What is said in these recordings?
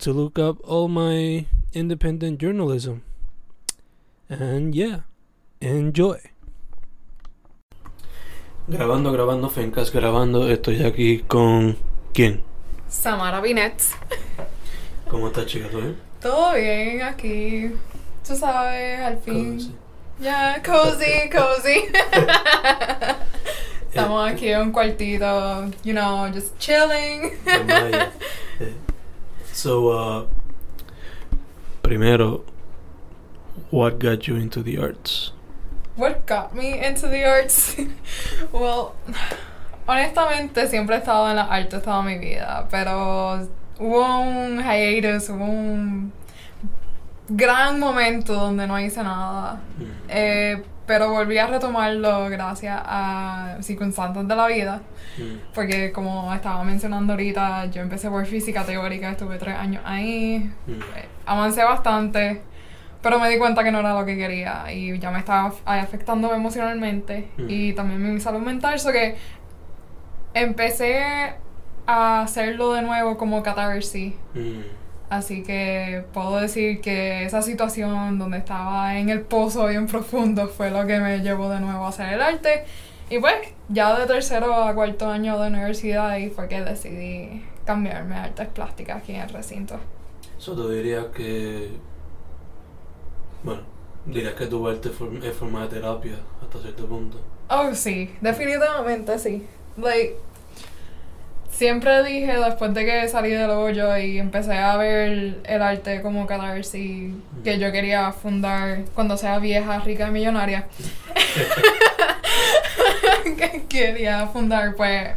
to look up all my independent journalism. And yeah, enjoy. Grabando, grabando, Fencas grabando. Estoy aquí con. ¿Quién? Samara Binet. ¿Cómo estás, chica? ¿Todo bien? Todo bien aquí. Tú sabes, al fin. Cozy. Ya, cozy, cozy. Estamos aquí en un cuartito, you know, just chilling. So, uh, primero, what got you into the arts? What got me into the arts? well, honestamente siempre he estado en las artes toda mi vida, pero hubo un hiatus, hubo un gran momento donde no hice nada. Eh, pero volví a retomarlo gracias a circunstancias de la vida. Mm. Porque como estaba mencionando ahorita, yo empecé por física teórica, estuve tres años ahí, Mm. eh, avancé bastante, pero me di cuenta que no era lo que quería y ya me estaba af- afectando emocionalmente Mm. y también mi salud mental, so que empecé a hacerlo de nuevo como catarsis. Así que puedo decir que esa situación donde estaba en el pozo bien profundo fue lo que me llevó de nuevo a hacer el arte. Y pues, ya de tercero a cuarto año de universidad ahí fue que decidí cambiarme a artes plásticas aquí en el recinto. So, tú dirías que. Bueno, dirías que tu arte es forma de terapia hasta cierto punto. Oh, sí, definitivamente sí. Like, siempre dije después de que salí del hoyo y empecé a ver el arte como catarsis que yo quería fundar cuando sea vieja, rica y millonaria. que quería fundar pues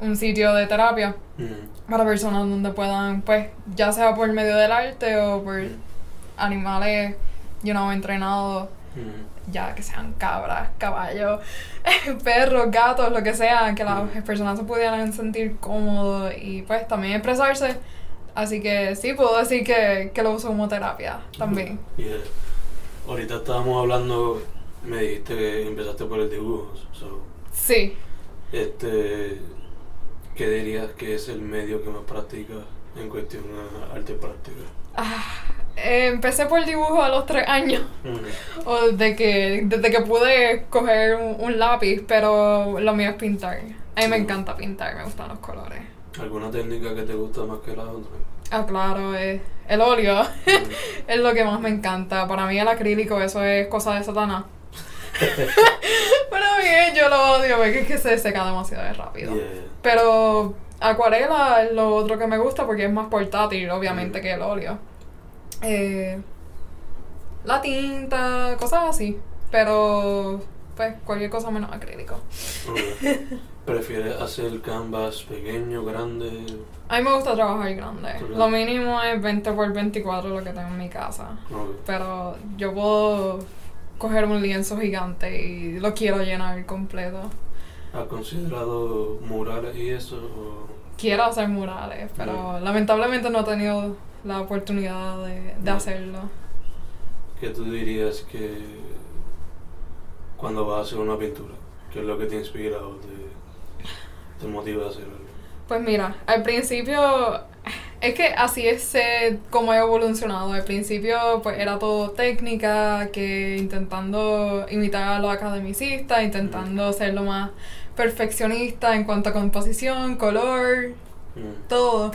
un sitio de terapia Mm. para personas donde puedan pues ya sea por medio del arte o por animales you know entrenados Mm. Ya que sean cabras, caballos, perros, gatos, lo que sea, que las personas se pudieran sentir cómodos y pues también expresarse. Así que sí, puedo decir que, que lo uso como terapia también. Yeah. Ahorita estábamos hablando, me dijiste que empezaste por el dibujo. So, Sí. este, ¿Qué dirías que es el medio que más practicas en cuestión a arte práctica? Ah, eh, empecé por dibujo a los tres años. Mm. O de que, desde que pude coger un, un lápiz, pero lo mío es pintar. A mí me encanta pintar, me gustan los colores. ¿Alguna técnica que te gusta más que la otra? Ah, claro, eh, el óleo. es lo que más me encanta. Para mí el acrílico, eso es cosa de Satanás. Para mí yo lo odio porque es que se seca demasiado rápido. Yeah. Pero acuarela es lo otro que me gusta porque es más portátil, obviamente, Mm. que el óleo. Eh, la tinta, cosas así. Pero, pues, cualquier cosa menos acrílico. Ok. ¿Prefieres hacer canvas pequeño, grande? A mí me gusta trabajar grande. Ok. Lo mínimo es 20 por 24 lo que tengo en mi casa. Ok. Pero yo puedo coger un lienzo gigante y lo quiero llenar completo. ¿Has considerado murales y eso? o- Quiero hacer murales, pero lamentablemente no he tenido la oportunidad de, de Mm. hacerlo. ¿Qué tú dirías que cuando vas a hacer una pintura? ¿Qué es lo que te inspira o te, te motiva a hacer algo? Pues mira, al principio es que así es eh, como he evolucionado. Al principio pues era todo técnica, que intentando imitar a los academicistas, intentando ser lo más perfeccionista en cuanto a composición, color, Mm. todo.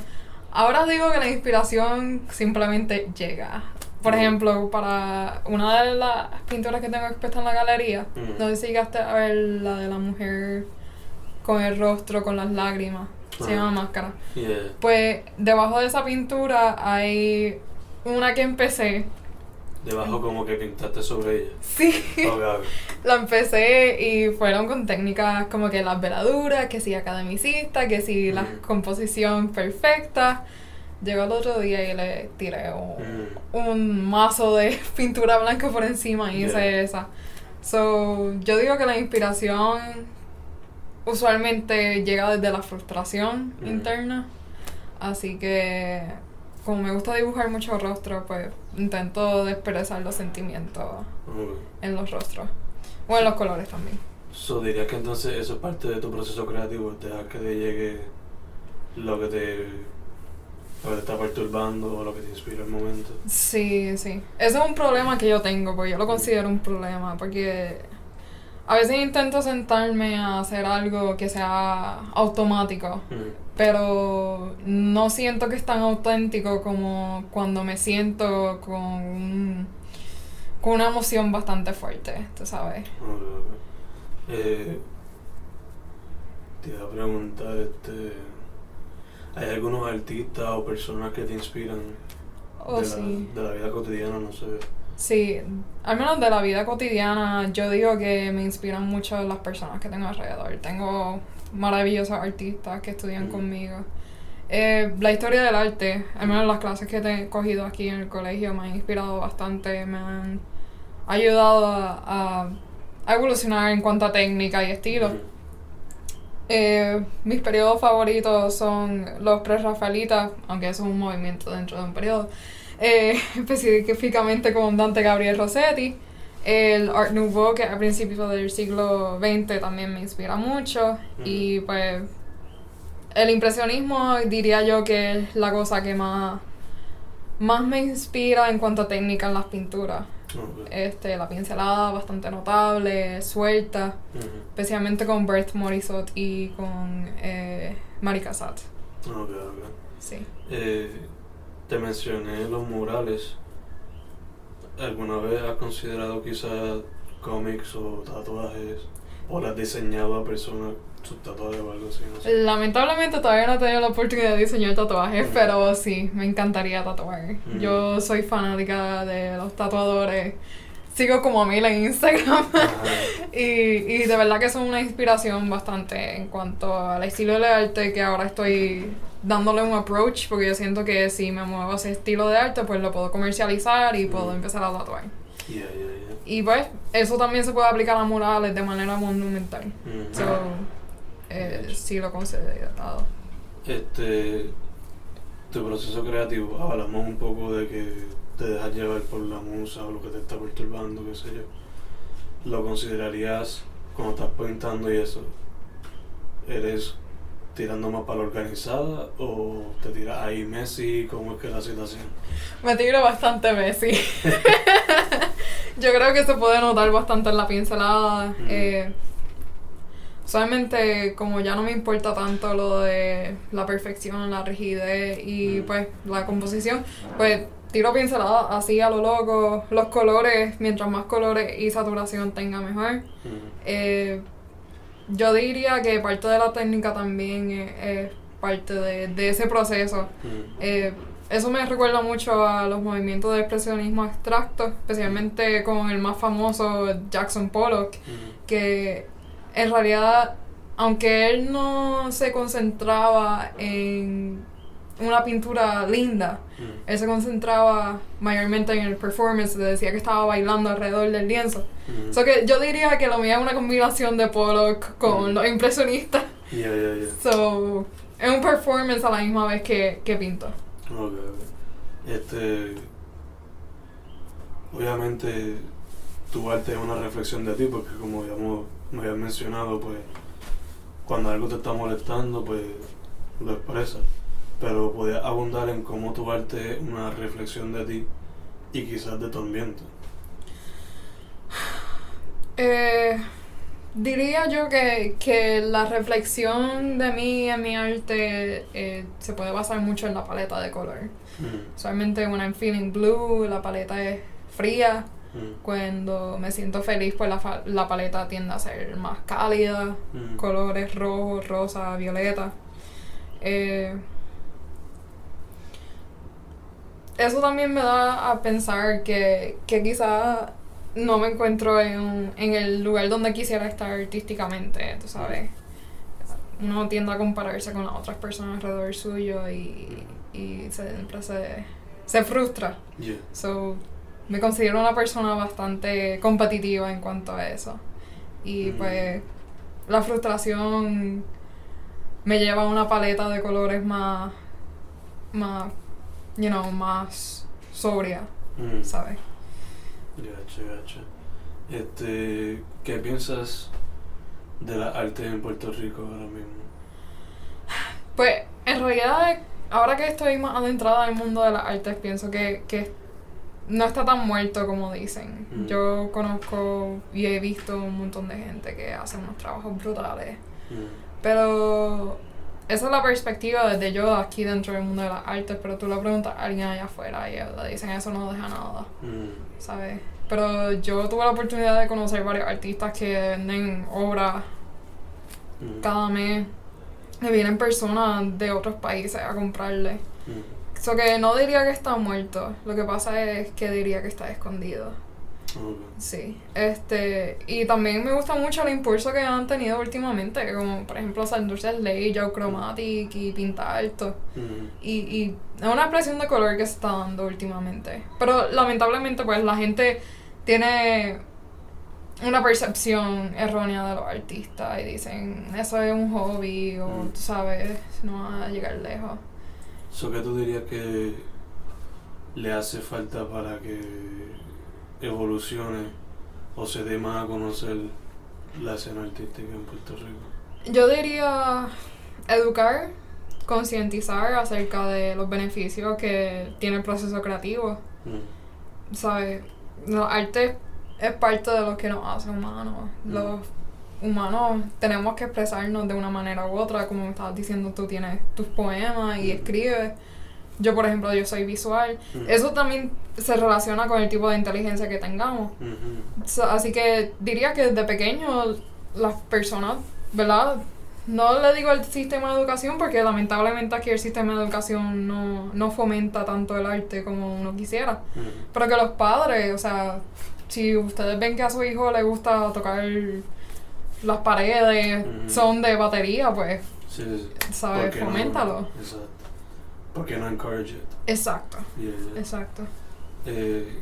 Ahora digo que la inspiración simplemente llega. Por Mm. ejemplo, para una de las pinturas que tengo expuesta en la galería, Mm. no sé si llegaste a ver la de la mujer con el rostro, con las lágrimas. Se Ajá. llama Máscara. Yeah. Pues debajo de esa pintura hay una que empecé. Debajo como que pintaste sobre ella. Sí. Ok, ok. La empecé y fueron con técnicas como que las veladuras, que si academicista, que si la composición perfecta. Llegó el otro día y le tiré un, Mm. un mazo de pintura blanca por encima y hice esa. So, yo digo que la inspiración usualmente llega desde la frustración Mm. interna. Así que, como me gusta dibujar muchos rostros, pues intento expresar los sentimientos en los rostros. O en los colores también. So, dirías que entonces eso es parte de tu proceso creativo, dejar que te llegue lo que te, lo que te está perturbando o lo que te inspira el momento. Sí, sí. Ese es un problema que yo tengo, porque yo lo considero un problema, porque a veces intento sentarme a hacer algo que sea automático, Mm. pero no siento que es tan auténtico como cuando me siento con, un- con una emoción bastante fuerte, tú sabes. Ok, ok. Eh, te iba a preguntar, este, ¿hay algunos artistas o personas que te inspiran Oh, de, la, sí. de la vida cotidiana? No sé. Sí, al menos de la vida cotidiana, yo digo que me inspiran mucho las personas que tengo alrededor. Tengo maravillosos artistas que estudian Mm. conmigo. Eh, la historia del arte, al menos las clases que he cogido aquí en el colegio, me han inspirado bastante, me han ayudado a, a- a evolucionar en cuanto a técnica y estilo. Mm. Eh, mis periodos favoritos son los pre-rafaelitas, aunque eso es un movimiento dentro de un periodo. Eh, específicamente con Dante Gabriel Rossetti. El Art Nouveau, que a principios del siglo XX también me inspira mucho. Y pues el impresionismo diría yo que es la cosa que más, más me inspira en cuanto a técnica en las pinturas. Este, la pincelada bastante notable, suelta especialmente con Bert Morisot y con eh, Mari Cassatt. Sí. Eh, te mencioné los murales. ¿Alguna vez has considerado quizás cómics o tatuajes? ¿O le has diseñado a personas sus tatuajes o algo así? No sé. Lamentablemente todavía no he tenido la oportunidad de diseñar tatuajes, Mm. pero sí, me encantaría tatuar. Mm. Yo soy fanática de los tatuadores. Sigo como a mil en Instagram. Y, y de verdad que son una inspiración bastante en cuanto al estilo de arte que ahora estoy dándole un approach porque yo siento que si me muevo a ese estilo de arte pues lo puedo comercializar y puedo empezar a tatuar. Yeah, yeah, yeah. Y pues, eso también se puede aplicar a murales de manera monumental. So, eh, sí lo considerado. Este, tu proceso creativo, hablamos un poco de que te dejas llevar por la musa o lo que te está perturbando, qué sé yo. ¿Lo considerarías cuando estás pintando y eso? ¿Eres tirando más para la organizada o te tiras ahí Messi? ¿Cómo es que es la situación? Me tiro bastante Messi. Yo creo que se puede notar bastante en la pincelada. Mm. Eh, solamente como ya no me importa tanto lo de la perfección, la rigidez y Mm. pues la composición, pues tiro pincelada así a lo loco. Los colores, mientras más colores y saturación tenga mejor. Eh, yo diría que parte de la técnica también es, es parte de, de ese proceso. Eh, eso me recuerda mucho a los movimientos de expresionismo abstracto, especialmente con el más famoso Jackson Pollock, que en realidad, aunque él no se concentraba en una pintura linda, Ujú. él se concentraba mayormente en el performance, le decía que estaba bailando alrededor del lienzo. Ujú. So que yo diría que lo mío es una combinación de Pollock con Mm. los impresionistas. Yeah, yeah, yeah. So, es un performance a la misma vez que, que pinto. Ok, ok. Este. Obviamente, tu arte es una reflexión de ti, porque como ya me habías mencionado, pues. Cuando algo te está molestando, pues. Lo expresas. Pero podías abundar en cómo tu arte es una reflexión de ti y quizás de tu ambiente. Eh, diría yo que, que la reflexión de mí en mi arte eh, se puede basar mucho en la paleta de color. Mm, Usualmente when I'm feeling blue, la paleta es fría. mm, Cuando me siento feliz, pues la, la paleta tiende a ser más cálida. mm. colores rojo, rosa, violeta. Eh, eso también me da a pensar que, que quizá no me encuentro en, en el lugar donde quisiera estar artísticamente, tú sabes. Uno tiende a compararse con las otras personas alrededor suyo y y siempre se, se frustra. Yeah. So, me considero una persona bastante competitiva en cuanto a eso. Y Mm. pues la frustración me lleva a una paleta de colores más, más, you know, más sobria, Mm. ¿sabes? Gacha, gacha. Este, ¿qué piensas de las artes en Puerto Rico ahora mismo? Pues en realidad, ahora que estoy más adentrada en el mundo de las artes, pienso que, que no está tan muerto como dicen. Mm. Yo conozco y he visto un montón de gente que hace unos trabajos brutales. Mm. Pero esa es la perspectiva desde yo aquí dentro del mundo de las artes, pero tú le preguntas a alguien allá afuera y le dicen eso no deja nada, Mm. ¿sabes? Pero yo tuve la oportunidad de conocer varios artistas que venden obras Mm. cada mes, que vienen personas de otros países a comprarle. Mm. Eso que no diría que está muerto, lo que pasa es que diría que está escondido. Sí, este, y también me gusta mucho el impulso que han tenido últimamente, como por ejemplo Sandurces Ley, Joe Chromatic y Pinta Alto. Mm. Y, y es una expresión de color que se está dando últimamente. Pero lamentablemente pues la gente tiene una percepción errónea de los artistas y dicen, eso es un hobby o Mm. tú sabes, no va a llegar lejos. So, ¿Qué tú dirías que le hace falta para que evolucione o se dé más a conocer la escena artística en Puerto Rico? Yo diría educar, concientizar acerca de los beneficios que tiene el proceso creativo. Mm. ¿Sabes? Los arte es parte de lo que nos hace humanos. Mm. Los humanos tenemos que expresarnos de una manera u otra. Como me estabas diciendo, tú tienes tus poemas y Mm. escribes. Yo, por ejemplo, yo soy visual. Eso también se relaciona con el tipo de inteligencia que tengamos. So, así que diría que desde pequeño las personas, ¿verdad? No le digo el sistema de educación porque lamentablemente aquí el sistema de educación no, no fomenta tanto el arte como uno quisiera. Pero que los padres, o sea, si ustedes ven que a su hijo le gusta tocar las paredes, son de batería, pues, Sí, sí. ¿sabes? Foméntalo. Exacto. ¿Por qué no encourage it? Exacto, Yeah, yeah. exacto. Eh,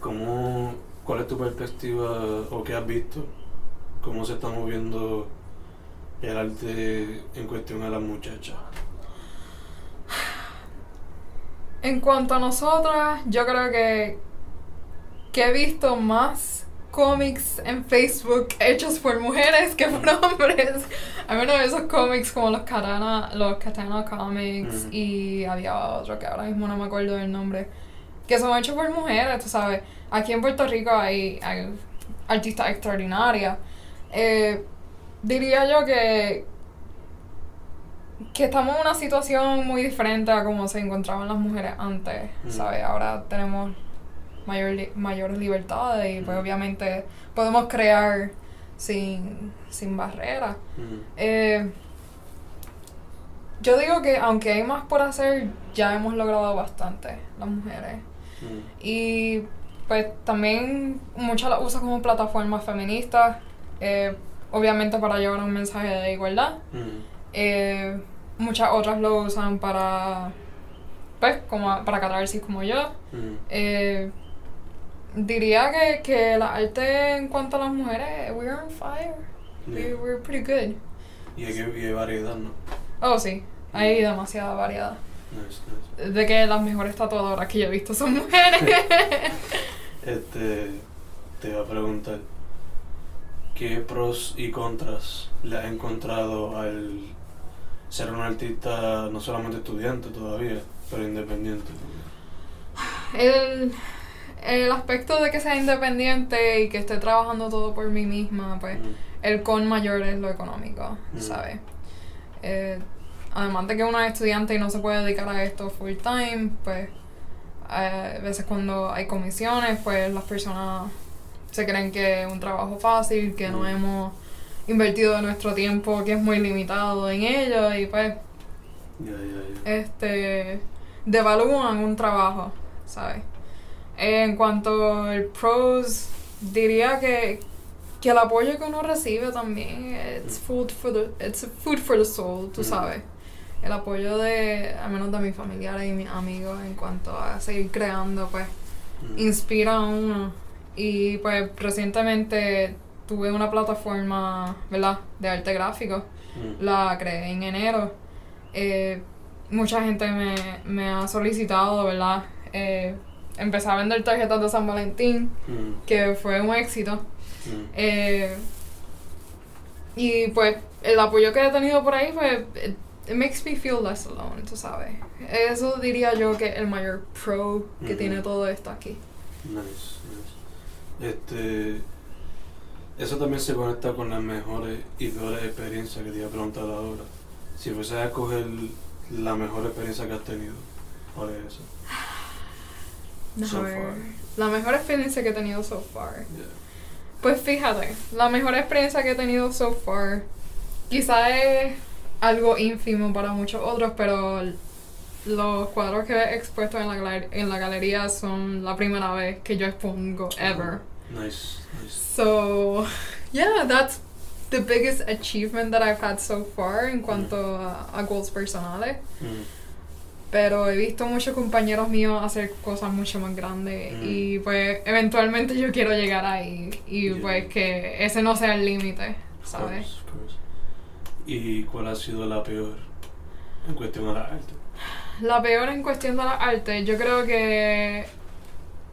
¿cómo, ¿Cuál es tu perspectiva o qué has visto? ¿Cómo se está moviendo el arte en cuestión a las muchachas? En cuanto a nosotras, yo creo que, que he visto más cómics en Facebook hechos por mujeres que por hombres. Al menos esos cómics como los Katana, los Katana Comics Ujú. y había otro que ahora mismo no me acuerdo del nombre, que son hechos por mujeres, tú sabes. Aquí en Puerto Rico hay, hay artistas extraordinarias. Eh, diría yo que que estamos en una situación muy diferente a como se encontraban las mujeres antes, Mm. ¿sabes? Ahora tenemos mayor li- mayores libertades y pues Mm. obviamente podemos crear sin, sin barreras. Ujú. Eh, yo digo que aunque hay más por hacer, ya hemos logrado bastante las mujeres. Ujú. Y pues también muchas las usan como plataformas feministas, eh, obviamente para llevar un mensaje de igualdad. Ujú. Eh, muchas otras lo usan para, pues, como para catarsis como yo. Ujú. Eh, diría que, que la arte en cuanto a las mujeres, we're on fire. We, we're pretty good. Y hay, que- y hay variedad, ¿no? Oh, sí, hay demasiada variedad. Nice, nice. De que las mejores tatuadoras que yo he visto son mujeres. Este, te voy a preguntar, ¿qué pros y contras le has encontrado al ser un artista no solamente estudiante todavía, pero independiente? el, el aspecto de que sea independiente y que esté trabajando todo por mí misma, pues Ujú. el con mayor es lo económico, Mm. ¿sabes? Eh, además de que uno es estudiante y no se puede dedicar a esto full time, pues eh, a veces cuando hay comisiones, pues las personas se creen que es un trabajo fácil, que no Mm. hemos invertido nuestro tiempo, que es muy limitado en ello y pues este devalúan un trabajo, ¿sabes? En cuanto al pros, diría que, que el apoyo que uno recibe también it's food for the it's food for the soul, tú Mm. sabes. El apoyo de, al menos de mis familiares y mis amigos en cuanto a seguir creando, pues, Mm. inspira a uno. Y pues recientemente tuve una plataforma, ¿verdad?, de arte gráfico. Mm. La creé en enero. Eh, mucha gente me, me ha solicitado, ¿verdad? Eh, empecé a vender tarjetas de San Valentín, Mm. que fue un éxito. Mm. Eh, y pues el apoyo que he tenido por ahí, pues, it, makes me feel less alone, tú sabes. Eso diría yo que el mayor pro que tiene todo esto aquí. Nice, nice. Este. Eso también se conecta con las mejores y peores experiencias que te iba a preguntar ahora. Si fuese a escoger la mejor experiencia que has tenido, ¿cuál es esa? Déjame So far. La mejor experiencia que he tenido so far. Yeah. Pues fíjate, la mejor experiencia que he tenido so far, quizá es algo ínfimo para muchos otros, pero los cuadros que he expuesto en la, en la galería son la primera vez que yo expongo ever. Nice, nice. So, yeah, that's the biggest achievement that I've had so far en cuanto a, a goals personales. Mm. Pero he visto muchos compañeros míos hacer cosas mucho más grandes Mm. y pues eventualmente yo quiero llegar ahí y Yeah. pues que ese no sea el límite, ¿sabes? ¿Y cuál ha sido la peor en cuestión a la arte? La peor en cuestión de la arte, yo creo que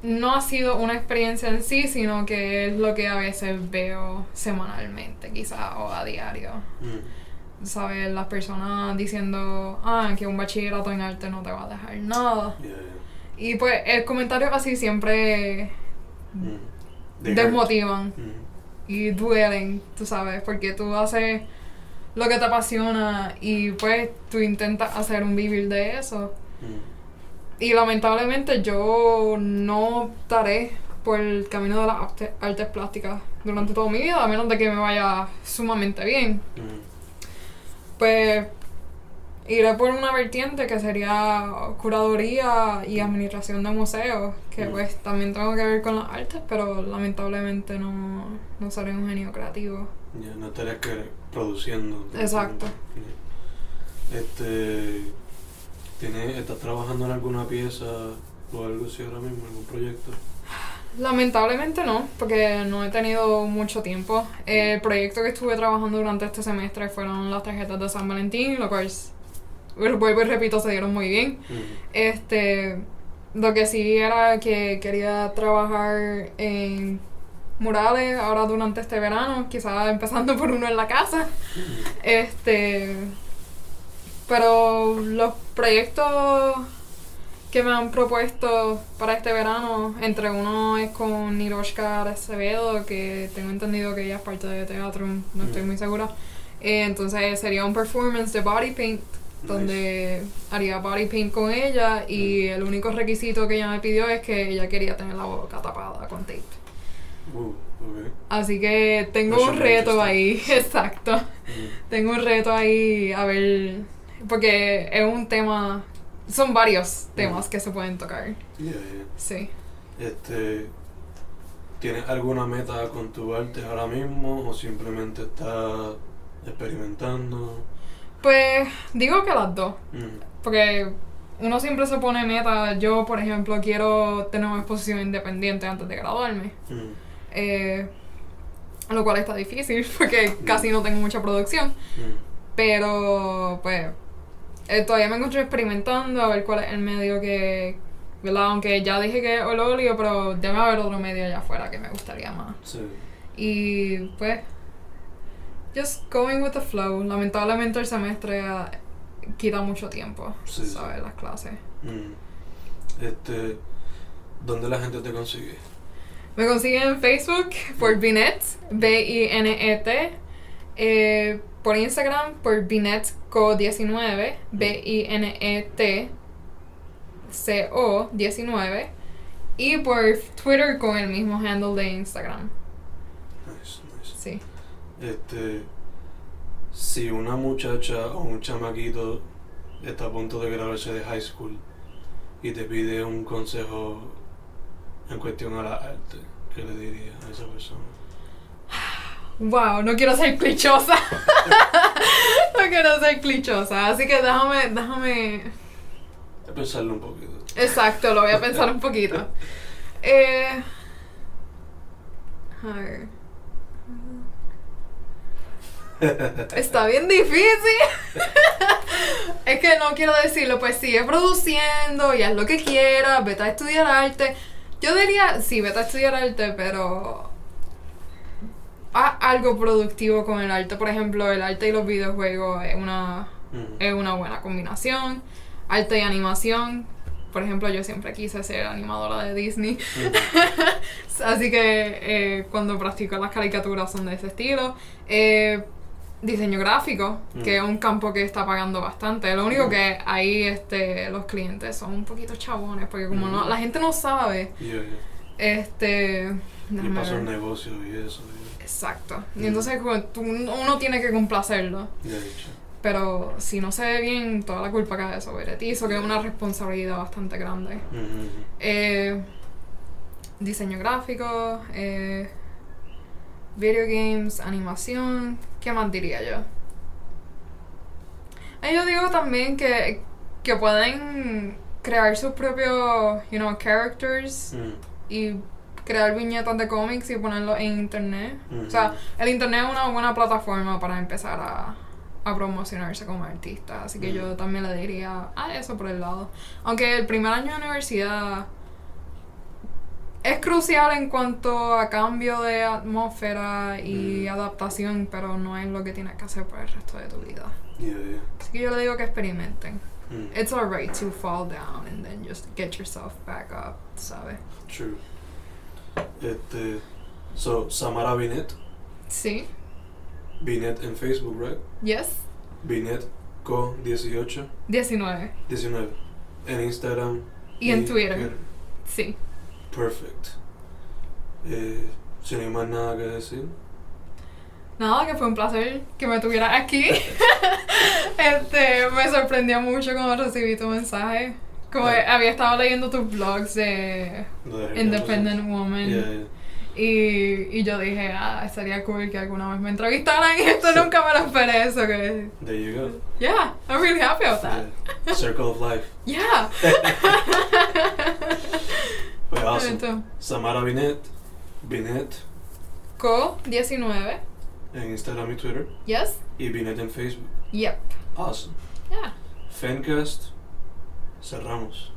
no ha sido una experiencia en sí, sino que es lo que a veces veo semanalmente, quizá, o a diario. Mm. ¿Sabes? Las personas diciendo, ah, que un bachillerato en arte no te va a dejar nada. Yeah, yeah. Y pues el comentario así siempre Mm. De desmotivan. Mm. y duelen, tú sabes, porque tú haces lo que te apasiona y pues tú intentas hacer un vivir de eso. Mm. Y lamentablemente yo no optaré por el camino de las arte- artes plásticas durante toda mi vida, a menos de que me vaya sumamente bien. Mm. Pues iré por una vertiente que sería curaduría y administración de museos, que Mm. pues también tengo que ver con las artes, pero lamentablemente no, no seré un genio creativo. Ya, no estarías que produciendo. Exacto. Este. ¿tienes, ¿Estás trabajando en alguna pieza o algo así ahora mismo, algún proyecto? Lamentablemente no, porque no he tenido mucho tiempo. El proyecto que estuve trabajando durante este semestre fueron las tarjetas de San Valentín, lo cual, vuelvo y repito, se dieron muy bien. Mm. Este, lo que sí era que quería trabajar en murales ahora durante este verano, quizás empezando por uno en la casa. Mm. Este, pero los proyectos que me han propuesto para este verano, entre uno es con Niroshka Acevedo, que tengo entendido que ella es parte de teatro, no estoy Mm. muy segura. Eh, entonces sería un performance de body paint donde haría body paint con ella y el único requisito que ella me pidió es que ella quería tener la boca tapada con tape. Uh. Así que tengo un reto ahí, exacto. Mm. Tengo un reto ahí a ver, porque es un tema, son varios temas que se pueden tocar. Yeah, yeah. Sí. Este, ¿Tienes alguna meta con tu arte ahora mismo o simplemente estás experimentando? Pues digo que las dos, Mm. porque uno siempre se pone meta. Yo, por ejemplo, quiero tener una exposición independiente antes de graduarme. Mm. Eh, lo cual está difícil porque casi no tengo mucha producción. Mm. Pero, pues, eh, todavía me encuentro experimentando a ver cuál es el medio que, ¿verdad? Aunque ya dije que es el óleo, pero debe haber otro medio allá afuera que me gustaría más. Sí. Y, pues, just going with the flow. Lamentablemente el semestre ah, quita mucho tiempo, Sí, sí. ¿sabes? Las clases. Mm. Este, ¿dónde la gente te consigue? Me consiguen en Facebook por Binet, B-I-N-E-T. eh, por Instagram por BinetCo19, B-I-N-E-T C-O-19. Y por Twitter con el mismo handle de Instagram. Nice, nice. Sí. Este, si una muchacha o un chamaquito está a punto de graduarse de high school y te pide un consejo en cuestión a la arte, ¿qué le dirías a esa persona? Wow, no quiero ser clichosa. no no quiero ser clichosa, así que déjame, déjame. Pensarlo un poquito. Exacto, lo voy a pensar un poquito. Eh, a ver. Está bien difícil. es que no quiero decirlo, pues sigue produciendo y haz lo que quieras, vete a estudiar arte. Yo diría, sí, vete a estudiar arte, pero haz algo productivo con el arte. Por ejemplo, el arte y los videojuegos es una, es una buena combinación. Arte y animación. Por ejemplo, yo siempre quise ser animadora de Disney. Así que eh, cuando practico las caricaturas son de ese estilo. Eh, diseño gráfico, que es Mm. un campo que está pagando bastante. Lo único que ahí este, los clientes son un poquito chabones, porque como no, Mm. la gente no sabe, Yeah, yeah. este... Y un ver. negocio y eso. y- Exacto. Mm. Y entonces como tú- uno tiene que complacerlo. Dicho. Pero si no se ve bien, toda la culpa cae sobre ti. Eso que es una responsabilidad bastante grande. Eh, diseño gráfico, eh, video games, animación. ¿Qué más diría yo? Eh, yo digo también que, que pueden crear sus propios, you know, characters Mm. y crear viñetas de cómics y ponerlo en internet. O sea, el internet es una buena plataforma para empezar a, a promocionarse como artista. Así que Mm. yo también le diría a eso por el lado. Aunque el primer año de universidad es crucial en cuanto a cambio de atmósfera y Mm. adaptación, pero no es lo que tienes que hacer por el resto de tu vida. Yeah, yeah. Así que yo le digo que experimenten. Mm. It's alright to fall down and then just get yourself back up, ¿sabes? True. Este. So, Samara Binet. Sí. Binet en Facebook, right? Yes. Binet Co 18 19. 19. En Instagram. Y en Twitter. Sí. Perfect. Eh, si no hay más nada que decir. Nada, que fue un placer que me tuvieras aquí. este, me sorprendió mucho cuando recibí tu mensaje. Como había estado leyendo tus blogs de de Independent Woman. Yeah, yeah. Y, y yo dije, ah, estaría cool que alguna vez me entrevistaran y esto nunca me lo esperé. Eso que. There you go. Yeah, I'm really happy about that. Circle of Life. Yeah. Awesome. Entonces, Samara Binet. Binet Co 19. en Instagram y Twitter. Yes. Y Binet en Facebook. Yep. Awesome. Yeah. Fencast. Cerramos.